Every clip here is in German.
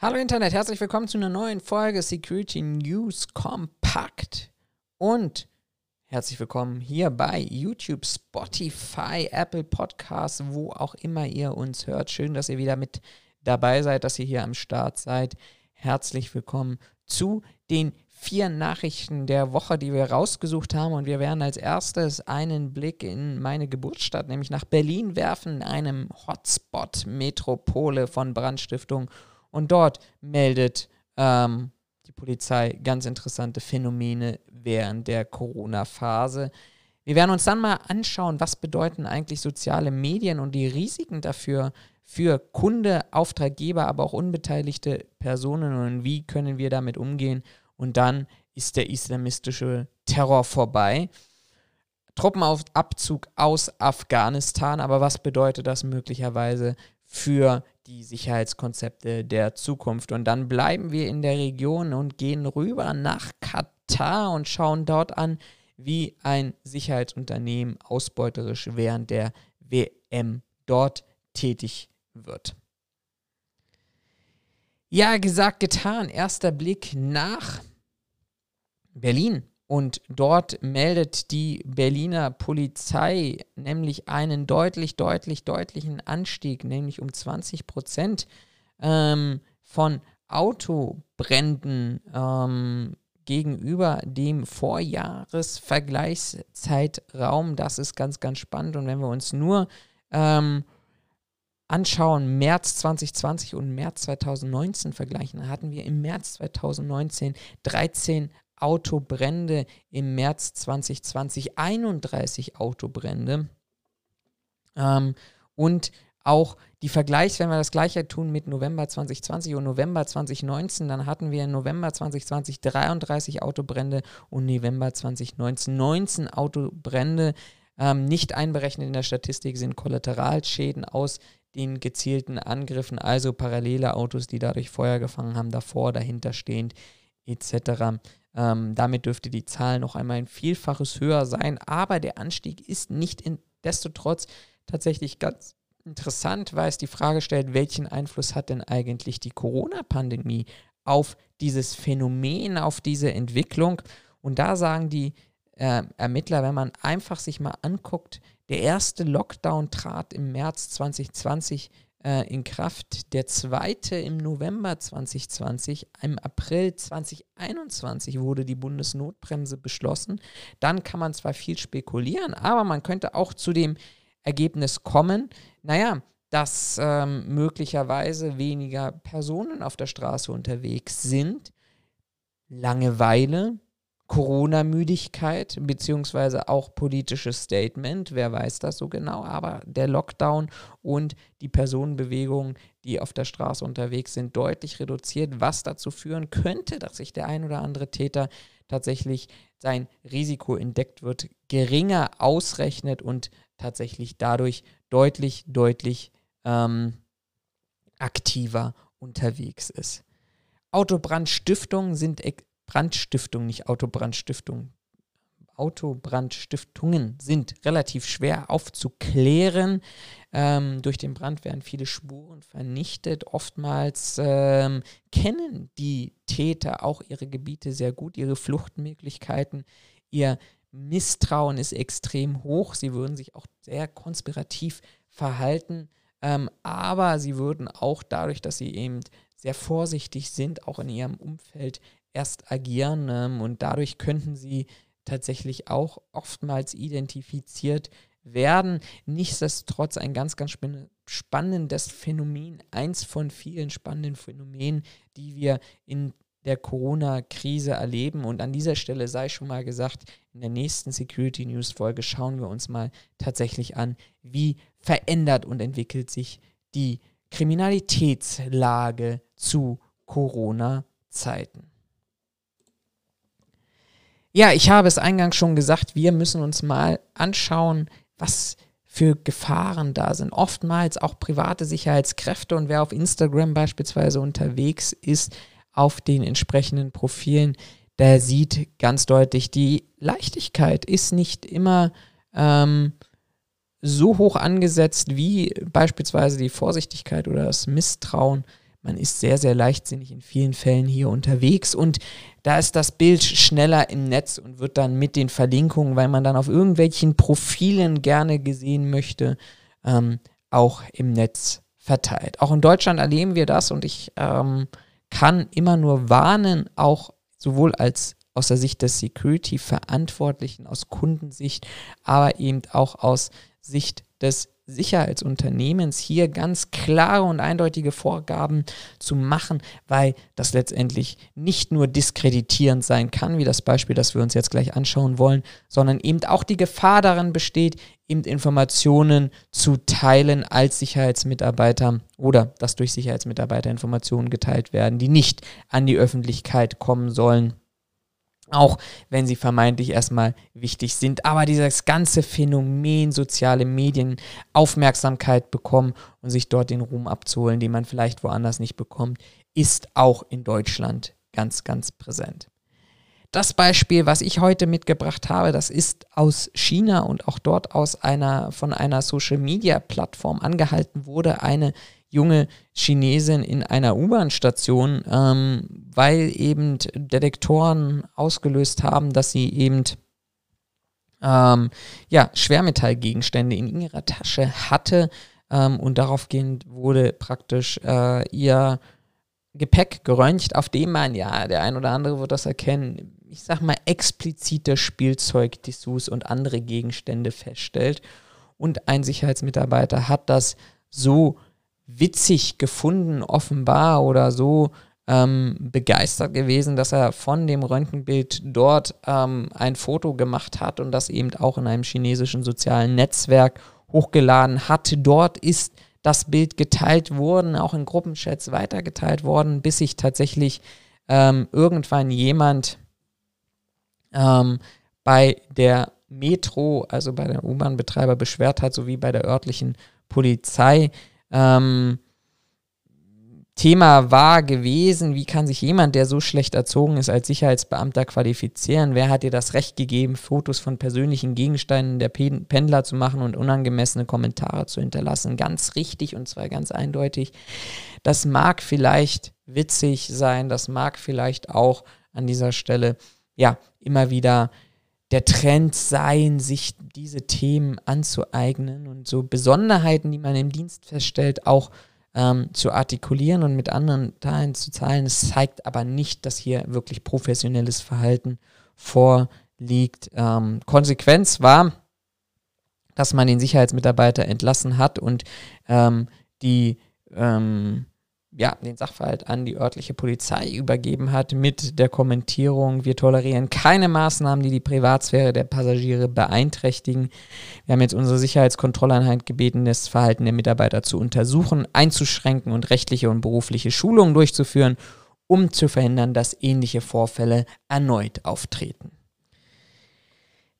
Hallo Internet, herzlich willkommen zu einer neuen Folge Security News Compact und herzlich willkommen hier bei YouTube, Spotify, Apple Podcasts, wo auch immer ihr uns hört. Schön, dass ihr wieder mit dabei seid, dass ihr hier am Start seid. Herzlich willkommen zu den vier Nachrichten der Woche, die wir rausgesucht haben. Und wir werden als erstes einen Blick in meine Geburtsstadt, nämlich nach Berlin werfen, einem Hotspot-Metropole von Brandstiftung und dort meldet ähm, die Polizei ganz interessante Phänomene während der Corona-Phase. Wir werden uns dann mal anschauen, was bedeuten eigentlich soziale Medien und die Risiken dafür für Kunde, Auftraggeber, aber auch unbeteiligte Personen und wie können wir damit umgehen. Und dann ist der islamistische Terror vorbei. Truppenabzug aus Afghanistan, aber was bedeutet das möglicherweise für die Sicherheitskonzepte der Zukunft. Und dann bleiben wir in der Region und gehen rüber nach Katar und schauen dort an, wie ein Sicherheitsunternehmen ausbeuterisch während der WM dort tätig wird. Ja, gesagt, getan. Erster Blick nach Berlin. Und dort meldet die Berliner Polizei nämlich einen deutlich, deutlich, deutlichen Anstieg, nämlich um 20 Prozent ähm, von Autobränden ähm, gegenüber dem Vorjahresvergleichszeitraum. Das ist ganz, ganz spannend. Und wenn wir uns nur ähm, anschauen, März 2020 und März 2019 vergleichen, hatten wir im März 2019 13 Autobrände im März 2020, 31 Autobrände. Ähm, und auch die Vergleichs, wenn wir das gleiche tun mit November 2020 und November 2019, dann hatten wir im November 2020 33 Autobrände und November 2019 19 Autobrände. Ähm, nicht einberechnet in der Statistik sind Kollateralschäden aus den gezielten Angriffen, also parallele Autos, die dadurch Feuer gefangen haben, davor, dahinter stehend etc. Ähm, damit dürfte die Zahl noch einmal ein Vielfaches höher sein, aber der Anstieg ist nicht destotrotz tatsächlich ganz interessant, weil es die Frage stellt, welchen Einfluss hat denn eigentlich die Corona-Pandemie auf dieses Phänomen, auf diese Entwicklung? Und da sagen die äh, Ermittler, wenn man einfach sich mal anguckt, der erste Lockdown trat im März 2020 äh, in Kraft. Der zweite im November 2020. Im April 2021 wurde die Bundesnotbremse beschlossen. Dann kann man zwar viel spekulieren, aber man könnte auch zu dem Ergebnis kommen, naja, dass ähm, möglicherweise weniger Personen auf der Straße unterwegs sind. Langeweile, Corona-Müdigkeit beziehungsweise auch politisches Statement, wer weiß das so genau, aber der Lockdown und die Personenbewegungen, die auf der Straße unterwegs sind, deutlich reduziert, was dazu führen könnte, dass sich der ein oder andere Täter tatsächlich sein Risiko entdeckt wird, geringer ausrechnet und tatsächlich dadurch deutlich, deutlich ähm, aktiver unterwegs ist. Autobrandstiftungen sind Brandstiftung, nicht Autobrandstiftung. Autobrandstiftungen sind relativ schwer aufzuklären. Ähm, durch den Brand werden viele Spuren vernichtet. Oftmals ähm, kennen die Täter auch ihre Gebiete sehr gut, ihre Fluchtmöglichkeiten. Ihr Misstrauen ist extrem hoch. Sie würden sich auch sehr konspirativ verhalten. Ähm, aber sie würden auch dadurch, dass sie eben sehr vorsichtig sind, auch in ihrem Umfeld erst agieren ähm, und dadurch könnten sie tatsächlich auch oftmals identifiziert werden. Nichtsdestotrotz ein ganz, ganz spannendes Phänomen, eins von vielen spannenden Phänomenen, die wir in der Corona-Krise erleben. Und an dieser Stelle sei schon mal gesagt, in der nächsten Security News Folge schauen wir uns mal tatsächlich an, wie verändert und entwickelt sich die Kriminalitätslage zu Corona-Zeiten. Ja, ich habe es eingangs schon gesagt, wir müssen uns mal anschauen, was für Gefahren da sind. Oftmals auch private Sicherheitskräfte und wer auf Instagram beispielsweise unterwegs ist, auf den entsprechenden Profilen, der sieht ganz deutlich, die Leichtigkeit ist nicht immer ähm, so hoch angesetzt wie beispielsweise die Vorsichtigkeit oder das Misstrauen man ist sehr, sehr leichtsinnig in vielen Fällen hier unterwegs und da ist das Bild schneller im Netz und wird dann mit den Verlinkungen, weil man dann auf irgendwelchen Profilen gerne gesehen möchte, ähm, auch im Netz verteilt. Auch in Deutschland erleben wir das und ich ähm, kann immer nur warnen, auch sowohl als aus der Sicht des Security-Verantwortlichen, aus Kundensicht, aber eben auch aus Sicht des Sicherheitsunternehmens hier ganz klare und eindeutige Vorgaben zu machen, weil das letztendlich nicht nur diskreditierend sein kann, wie das Beispiel, das wir uns jetzt gleich anschauen wollen, sondern eben auch die Gefahr darin besteht, eben Informationen zu teilen als Sicherheitsmitarbeiter oder dass durch Sicherheitsmitarbeiter Informationen geteilt werden, die nicht an die Öffentlichkeit kommen sollen auch wenn sie vermeintlich erstmal wichtig sind. Aber dieses ganze Phänomen soziale Medien, Aufmerksamkeit bekommen und sich dort den Ruhm abzuholen, den man vielleicht woanders nicht bekommt, ist auch in Deutschland ganz, ganz präsent. Das Beispiel, was ich heute mitgebracht habe, das ist aus China und auch dort aus einer von einer Social Media Plattform angehalten wurde, eine junge Chinesin in einer U-Bahn-Station, ähm, weil eben Detektoren ausgelöst haben, dass sie eben ähm, ja, Schwermetallgegenstände in ihrer Tasche hatte ähm, und daraufgehend wurde praktisch äh, ihr Gepäck geröntgt, auf dem man, ja, der ein oder andere wird das erkennen, ich sag mal, explizite Spielzeugdessous und andere Gegenstände feststellt. Und ein Sicherheitsmitarbeiter hat das so witzig gefunden, offenbar, oder so ähm, begeistert gewesen, dass er von dem Röntgenbild dort ähm, ein Foto gemacht hat und das eben auch in einem chinesischen sozialen Netzwerk hochgeladen hat. Dort ist das Bild geteilt worden, auch in Gruppenchats weitergeteilt worden, bis sich tatsächlich ähm, irgendwann jemand ähm, bei der Metro, also bei der U-Bahn-Betreiber beschwert hat, sowie bei der örtlichen Polizei. Ähm, Thema war gewesen, wie kann sich jemand, der so schlecht erzogen ist, als Sicherheitsbeamter qualifizieren? Wer hat dir das Recht gegeben, Fotos von persönlichen Gegenständen der Pendler zu machen und unangemessene Kommentare zu hinterlassen? Ganz richtig und zwar ganz eindeutig. Das mag vielleicht witzig sein, das mag vielleicht auch an dieser Stelle ja immer wieder der Trend sein, sich diese Themen anzueignen und so Besonderheiten, die man im Dienst feststellt, auch ähm, zu artikulieren und mit anderen Teilen zu zahlen. Es zeigt aber nicht, dass hier wirklich professionelles Verhalten vorliegt. Ähm, Konsequenz war, dass man den Sicherheitsmitarbeiter entlassen hat und ähm, die ähm, ja, den Sachverhalt an die örtliche Polizei übergeben hat mit der Kommentierung, wir tolerieren keine Maßnahmen, die die Privatsphäre der Passagiere beeinträchtigen. Wir haben jetzt unsere Sicherheitskontrolleinheit gebeten, das Verhalten der Mitarbeiter zu untersuchen, einzuschränken und rechtliche und berufliche Schulungen durchzuführen, um zu verhindern, dass ähnliche Vorfälle erneut auftreten.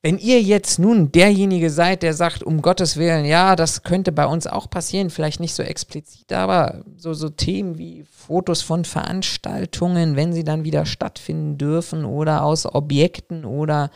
Wenn ihr jetzt nun derjenige seid, der sagt, um Gottes Willen, ja, das könnte bei uns auch passieren, vielleicht nicht so explizit, aber so, so Themen wie Fotos von Veranstaltungen, wenn sie dann wieder stattfinden dürfen oder aus Objekten oder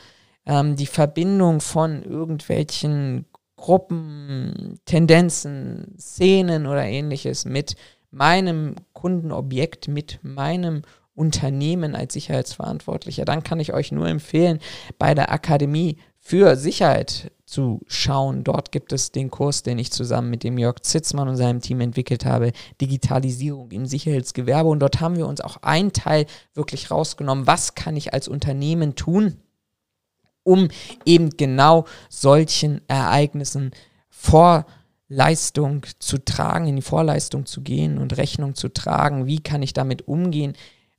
ähm, die Verbindung von irgendwelchen Gruppen, Tendenzen, Szenen oder ähnliches mit meinem Kundenobjekt, mit meinem Unternehmen als Sicherheitsverantwortlicher, dann kann ich euch nur empfehlen, bei der Akademie für Sicherheit zu schauen. Dort gibt es den Kurs, den ich zusammen mit dem Jörg Zitzmann und seinem Team entwickelt habe, Digitalisierung im Sicherheitsgewerbe. Und dort haben wir uns auch einen Teil wirklich rausgenommen. Was kann ich als Unternehmen tun, um eben genau solchen Ereignissen Vorleistung zu tragen, in die Vorleistung zu gehen und Rechnung zu tragen? Wie kann ich damit umgehen?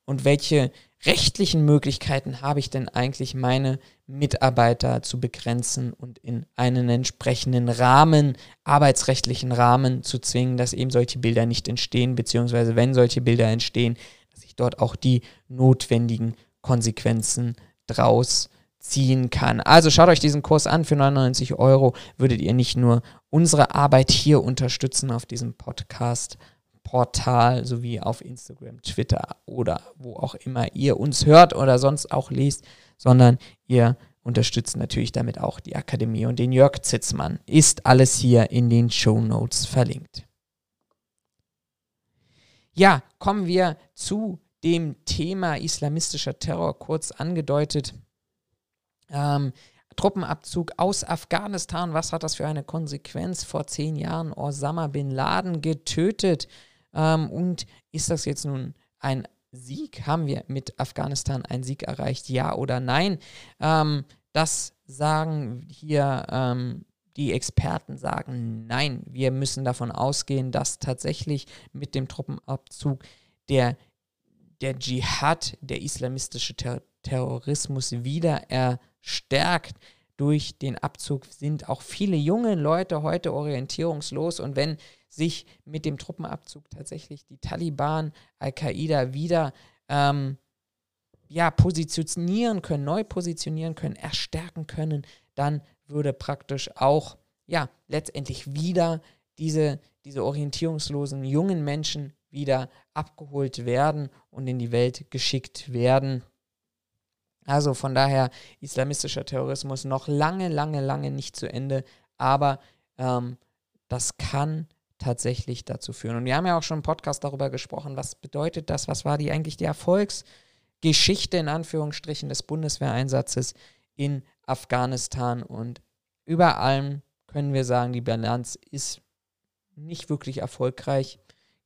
Und welche rechtlichen Möglichkeiten habe ich denn eigentlich, meine Mitarbeiter zu begrenzen und in einen entsprechenden Rahmen, arbeitsrechtlichen Rahmen zu zwingen, dass eben solche Bilder nicht entstehen, beziehungsweise wenn solche Bilder entstehen, dass ich dort auch die notwendigen Konsequenzen draus ziehen kann. Also schaut euch diesen Kurs an. Für 99 Euro würdet ihr nicht nur unsere Arbeit hier unterstützen auf diesem Podcast, Portal sowie auf Instagram, Twitter oder wo auch immer ihr uns hört oder sonst auch liest, sondern ihr unterstützt natürlich damit auch die Akademie und den Jörg Zitzmann. Ist alles hier in den Show Notes verlinkt. Ja, kommen wir zu dem Thema islamistischer Terror, kurz angedeutet. Ähm, Truppenabzug aus Afghanistan, was hat das für eine Konsequenz? Vor zehn Jahren Osama bin Laden getötet. Ähm, und ist das jetzt nun ein Sieg? Haben wir mit Afghanistan einen Sieg erreicht? Ja oder nein? Ähm, das sagen hier ähm, die Experten sagen, nein, wir müssen davon ausgehen, dass tatsächlich mit dem Truppenabzug der, der Dschihad, der islamistische Ter Terrorismus wieder erstärkt. Durch den Abzug sind auch viele junge Leute heute orientierungslos und wenn sich mit dem Truppenabzug tatsächlich die Taliban, Al-Qaida wieder ähm, ja, positionieren können, neu positionieren können, erstärken können, dann würde praktisch auch, ja, letztendlich wieder diese, diese orientierungslosen jungen Menschen wieder abgeholt werden und in die Welt geschickt werden. Also von daher islamistischer Terrorismus noch lange, lange, lange nicht zu Ende, aber ähm, das kann tatsächlich dazu führen. Und wir haben ja auch schon im Podcast darüber gesprochen, was bedeutet das, was war die eigentlich die Erfolgsgeschichte in Anführungsstrichen des Bundeswehreinsatzes in Afghanistan und über allem können wir sagen, die Bilanz ist nicht wirklich erfolgreich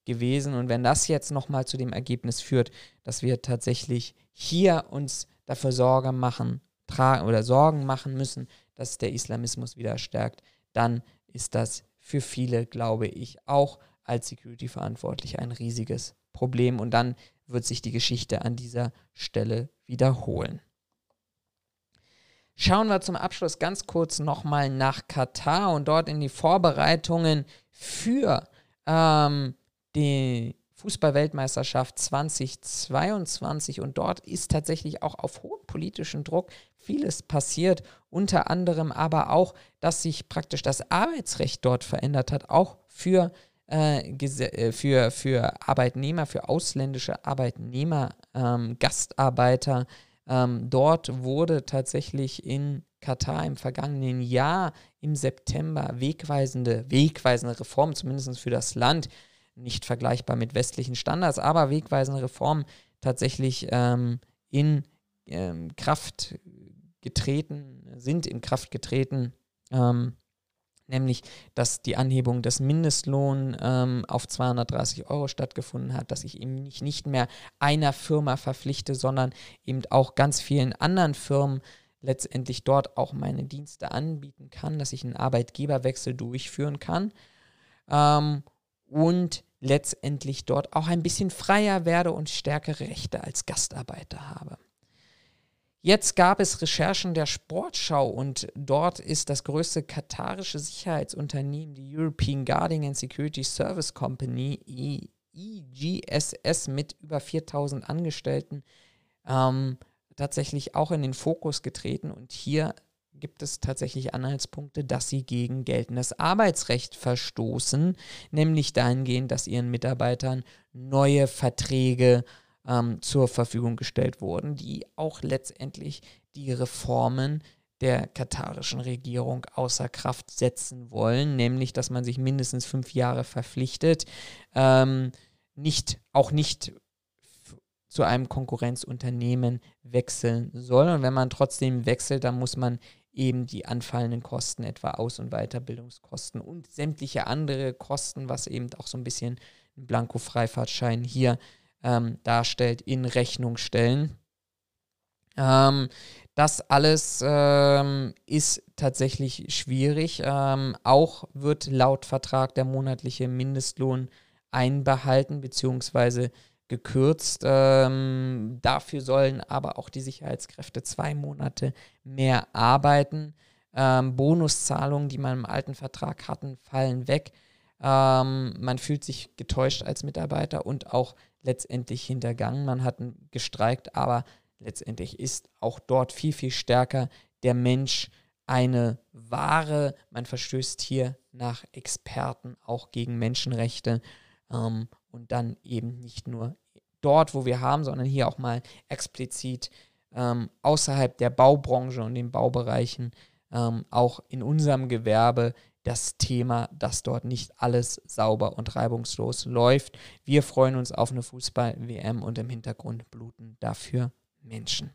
gewesen. Und wenn das jetzt nochmal zu dem Ergebnis führt, dass wir tatsächlich hier uns dafür Sorge machen, tragen oder Sorgen machen müssen, dass der Islamismus wieder stärkt, dann ist das für viele, glaube ich, auch als Security-Verantwortlich ein riesiges Problem. Und dann wird sich die Geschichte an dieser Stelle wiederholen. Schauen wir zum Abschluss ganz kurz nochmal nach Katar und dort in die Vorbereitungen für ähm, die Fußballweltmeisterschaft 2022 und dort ist tatsächlich auch auf hohem politischen Druck vieles passiert, unter anderem aber auch, dass sich praktisch das Arbeitsrecht dort verändert hat, auch für, äh, äh für, für Arbeitnehmer, für ausländische Arbeitnehmer, ähm, Gastarbeiter, ähm, dort wurde tatsächlich in Katar im vergangenen Jahr im September wegweisende, wegweisende Reformen, zumindest für das Land, nicht vergleichbar mit westlichen Standards, aber wegweisende Reformen tatsächlich ähm, in ähm, Kraft getreten, sind in Kraft getreten. Ähm, nämlich dass die Anhebung des Mindestlohns ähm, auf 230 Euro stattgefunden hat, dass ich eben nicht, nicht mehr einer Firma verpflichte, sondern eben auch ganz vielen anderen Firmen letztendlich dort auch meine Dienste anbieten kann, dass ich einen Arbeitgeberwechsel durchführen kann ähm, und letztendlich dort auch ein bisschen freier werde und stärkere Rechte als Gastarbeiter habe. Jetzt gab es Recherchen der Sportschau und dort ist das größte katarische Sicherheitsunternehmen, die European Guarding and Security Service Company, EGSS, mit über 4000 Angestellten, ähm, tatsächlich auch in den Fokus getreten. Und hier gibt es tatsächlich Anhaltspunkte, dass sie gegen geltendes Arbeitsrecht verstoßen, nämlich dahingehend, dass ihren Mitarbeitern neue Verträge ähm, zur Verfügung gestellt wurden, die auch letztendlich die Reformen der katarischen Regierung außer Kraft setzen wollen, nämlich dass man sich mindestens fünf Jahre verpflichtet, ähm, nicht, auch nicht zu einem Konkurrenzunternehmen wechseln soll. Und wenn man trotzdem wechselt, dann muss man eben die anfallenden Kosten, etwa Aus- und Weiterbildungskosten und sämtliche andere Kosten, was eben auch so ein bisschen ein Blanko-Freifahrtschein hier ähm, darstellt, in Rechnung stellen. Ähm, das alles ähm, ist tatsächlich schwierig. Ähm, auch wird laut Vertrag der monatliche Mindestlohn einbehalten bzw. gekürzt. Ähm, dafür sollen aber auch die Sicherheitskräfte zwei Monate mehr arbeiten. Ähm, Bonuszahlungen, die man im alten Vertrag hatten, fallen weg. Ähm, man fühlt sich getäuscht als Mitarbeiter und auch letztendlich hintergangen. Man hat gestreikt, aber letztendlich ist auch dort viel, viel stärker der Mensch eine Ware. Man verstößt hier nach Experten auch gegen Menschenrechte ähm, und dann eben nicht nur dort, wo wir haben, sondern hier auch mal explizit ähm, außerhalb der Baubranche und den Baubereichen, ähm, auch in unserem Gewerbe das Thema, dass dort nicht alles sauber und reibungslos läuft. Wir freuen uns auf eine Fußball-WM und im Hintergrund bluten dafür Menschen.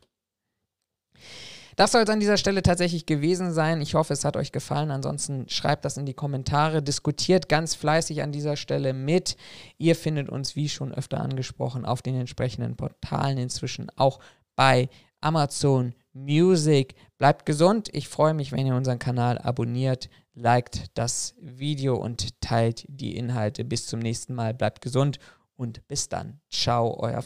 Das soll es an dieser Stelle tatsächlich gewesen sein. Ich hoffe, es hat euch gefallen. Ansonsten schreibt das in die Kommentare, diskutiert ganz fleißig an dieser Stelle mit. Ihr findet uns, wie schon öfter angesprochen, auf den entsprechenden Portalen inzwischen auch bei Amazon Music. Bleibt gesund. Ich freue mich, wenn ihr unseren Kanal abonniert, liked das Video und teilt die Inhalte. Bis zum nächsten Mal. Bleibt gesund und bis dann. Ciao, euer